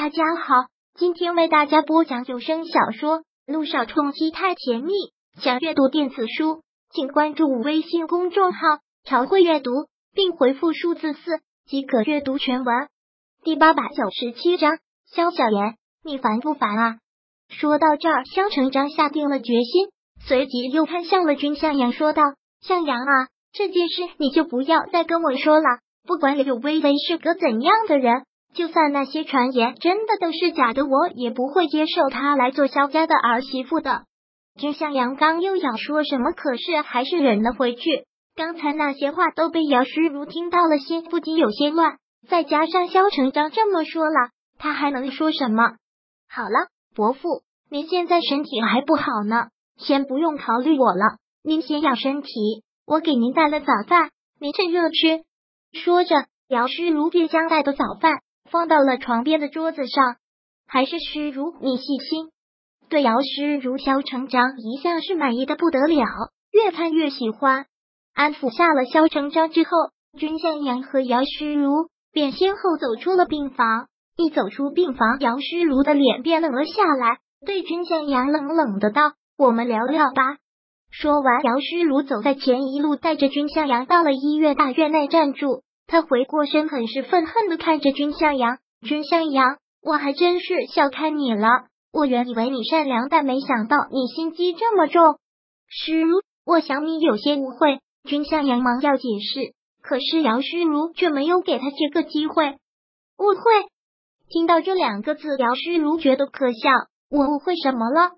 大家好，今天为大家播讲有声小说《路上冲击太甜蜜》。想阅读电子书，请关注微信公众号“朝会阅读”，并回复数字四即可阅读全文。第八百九十七章，萧小言，你烦不烦啊？说到这儿，萧成章下定了决心，随即又看向了君向阳，说道：“向阳啊，这件事你就不要再跟我说了，不管柳微微是个怎样的人。”就算那些传言真的都是假的，我也不会接受她来做萧家的儿媳妇的。君向阳刚又要说什么，可是还是忍了回去。刚才那些话都被姚诗如听到了，心不禁有些乱。再加上萧成章这么说了，他还能说什么？好了，伯父，您现在身体还不好呢，先不用考虑我了。您先养身体，我给您带了早饭，您趁热吃。说着，姚诗如便将带的早饭。放到了床边的桌子上，还是诗如你细心。对姚诗如萧成章一向是满意的不得了，越看越喜欢。安抚下了萧成章之后，君向阳和姚诗如便先后走出了病房。一走出病房，姚诗如的脸便冷了下来，对君向阳冷冷的道：“我们聊聊吧。”说完，姚诗如走在前，一路带着君向阳到了医院大院内暂住。他回过身，很是愤恨的看着君向阳。君向阳，我还真是小看你了。我原以为你善良，但没想到你心机这么重。诗如，我想你有些误会。君向阳忙要解释，可是姚诗如却没有给他这个机会。误会？听到这两个字，姚诗如觉得可笑。我误会什么了？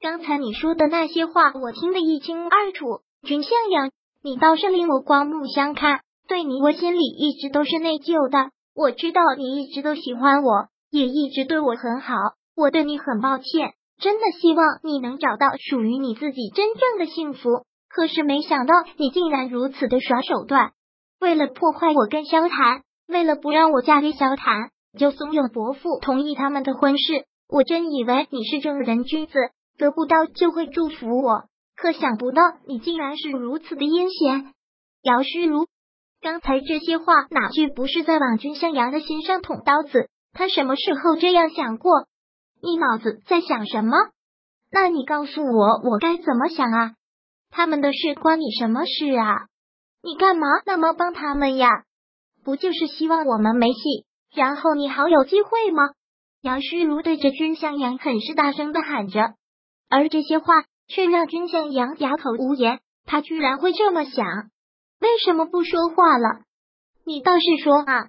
刚才你说的那些话，我听得一清二楚。君向阳，你倒是令我刮目相看。对你，我心里一直都是内疚的。我知道你一直都喜欢我，也一直对我很好。我对你很抱歉，真的希望你能找到属于你自己真正的幸福。可是没想到你竟然如此的耍手段，为了破坏我跟萧谈，为了不让我嫁给萧谈，就怂恿伯父同意他们的婚事。我真以为你是正人君子，得不到就会祝福我，可想不到你竟然是如此的阴险。姚诗如。刚才这些话哪句不是在往君向阳的心上捅刀子？他什么时候这样想过？你脑子在想什么？那你告诉我，我该怎么想啊？他们的事关你什么事啊？你干嘛那么帮他们呀？不就是希望我们没戏，然后你好有机会吗？杨诗如对着君向阳很是大声的喊着，而这些话却让君向阳哑口无言。他居然会这么想。为什么不说话了？你倒是说啊！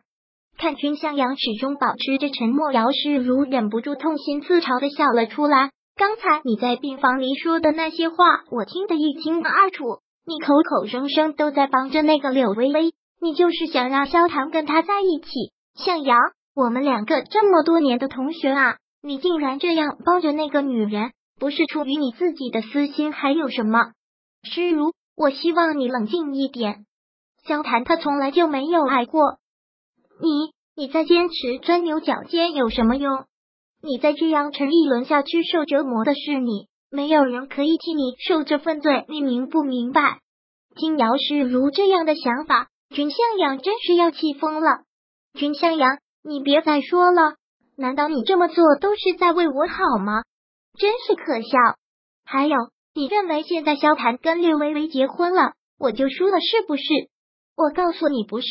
看君向阳始终保持着沉默，姚世如忍不住痛心自嘲的笑了出来。刚才你在病房里说的那些话，我听得一清二楚。你口口声声都在帮着那个柳微微，你就是想让萧唐跟他在一起。向阳，我们两个这么多年的同学啊，你竟然这样帮着那个女人，不是出于你自己的私心还有什么？诗如。我希望你冷静一点，萧谈他从来就没有爱过你，你再坚持钻牛角尖有什么用？你再这样沉一轮下去，受折磨的是你，没有人可以替你受这份罪，你明不明白？听姚世如这样的想法，君向阳真是要气疯了。君向阳，你别再说了，难道你这么做都是在为我好吗？真是可笑。还有。你认为现在萧谈跟略微微结婚了，我就输了是不是？我告诉你不是，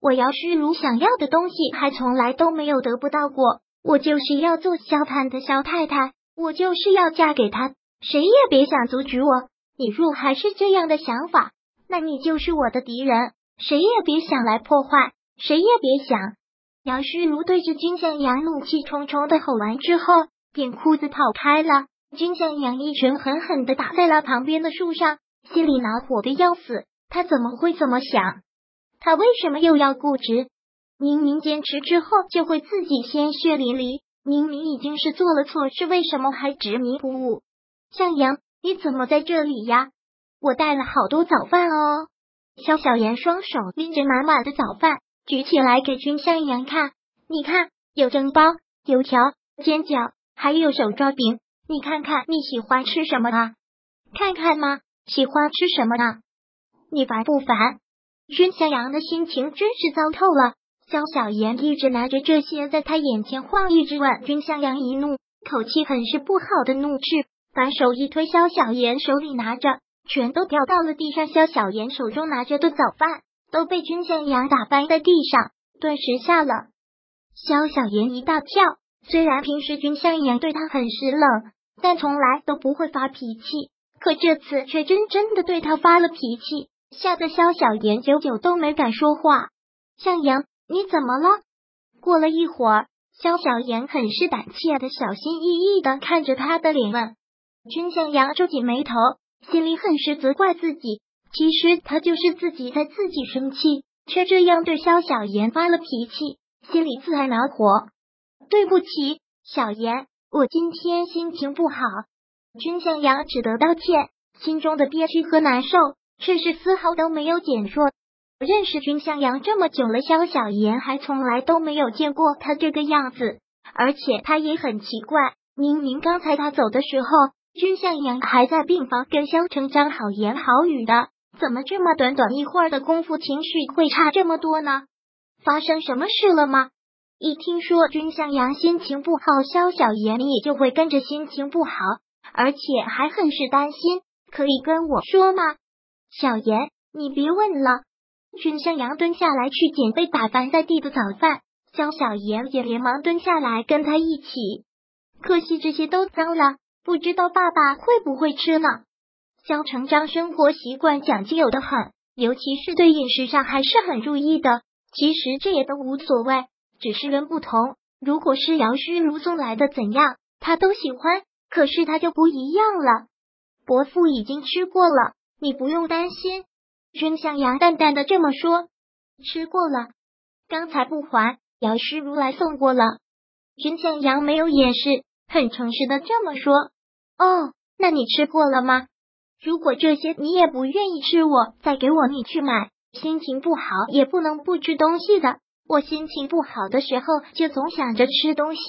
我姚诗如想要的东西还从来都没有得不到过，我就是要做萧谈的萧太太，我就是要嫁给他，谁也别想阻止我。你若还是这样的想法，那你就是我的敌人，谁也别想来破坏，谁也别想。姚诗如对着金向阳怒气冲冲的吼完之后，便哭着跑开了。君向阳一拳狠狠的打在了旁边的树上，心里恼火的要死。他怎么会这么想？他为什么又要固执？明明坚持之后就会自己鲜血淋漓，明明已经是做了错事，为什么还执迷不悟？向阳，你怎么在这里呀？我带了好多早饭哦。肖小妍双手拎着满满的早饭，举起来给君向阳看。你看，有蒸包、油条、煎饺，还有手抓饼。你看看你喜欢吃什么啊？看看吗？喜欢吃什么呢？你烦不烦？君向阳的心情真是糟透了。萧小妍一直拿着这些在他眼前晃，一直问君向阳一怒，口气很是不好的怒斥，把手一推，萧小妍手里拿着全都掉到了地上，萧小妍手中拿着的早饭都被君向阳打翻在地上，顿时吓了萧小妍一大跳。虽然平时君向阳对他很是冷，但从来都不会发脾气，可这次却真真的对他发了脾气，吓得萧小言久久都没敢说话。向阳，你怎么了？过了一会儿，萧小言很是胆怯的小心翼翼的看着他的脸问。君向阳皱紧眉头，心里很是责怪自己。其实他就是自己在自己生气，却这样对萧小言发了脾气，心里自然恼火。对不起，小言，我今天心情不好。君向阳只得道歉，心中的憋屈和难受却是丝毫都没有减弱。认识君向阳这么久了，萧小言还从来都没有见过他这个样子，而且他也很奇怪，明明刚才他走的时候，君向阳还在病房跟萧成章好言好语的，怎么这么短短一会儿的功夫，情绪会差这么多呢？发生什么事了吗？一听说君向阳心情不好，萧小言也就会跟着心情不好，而且还很是担心。可以跟我说吗？小言，你别问了。君向阳蹲下来去捡被打翻在地的早饭，萧小言也连忙蹲下来跟他一起。可惜这些都脏了，不知道爸爸会不会吃呢？萧成章生活习惯讲究的很，尤其是对饮食上还是很注意的。其实这也都无所谓。只是人不同，如果是姚师如送来的怎样，他都喜欢。可是他就不一样了。伯父已经吃过了，你不用担心。君向阳淡淡的这么说。吃过了，刚才不还，姚师如来送过了。君向阳没有掩饰，很诚实的这么说。哦，那你吃过了吗？如果这些你也不愿意吃，我再给我你去买。心情不好也不能不吃东西的。我心情不好的时候，就总想着吃东西，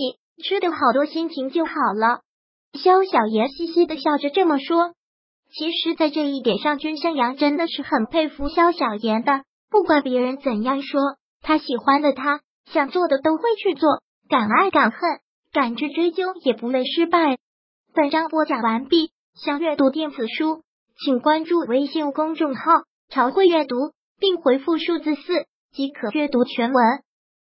吃的好多，心情就好了。萧小言嘻嘻的笑着这么说。其实，在这一点上，君向阳真的是很佩服萧小言的。不管别人怎样说，他喜欢的，他想做的都会去做，敢爱敢恨，敢去追究，也不累失败。本章播讲完毕，想阅读电子书，请关注微信公众号“朝会阅读”，并回复数字四。即可阅读全文。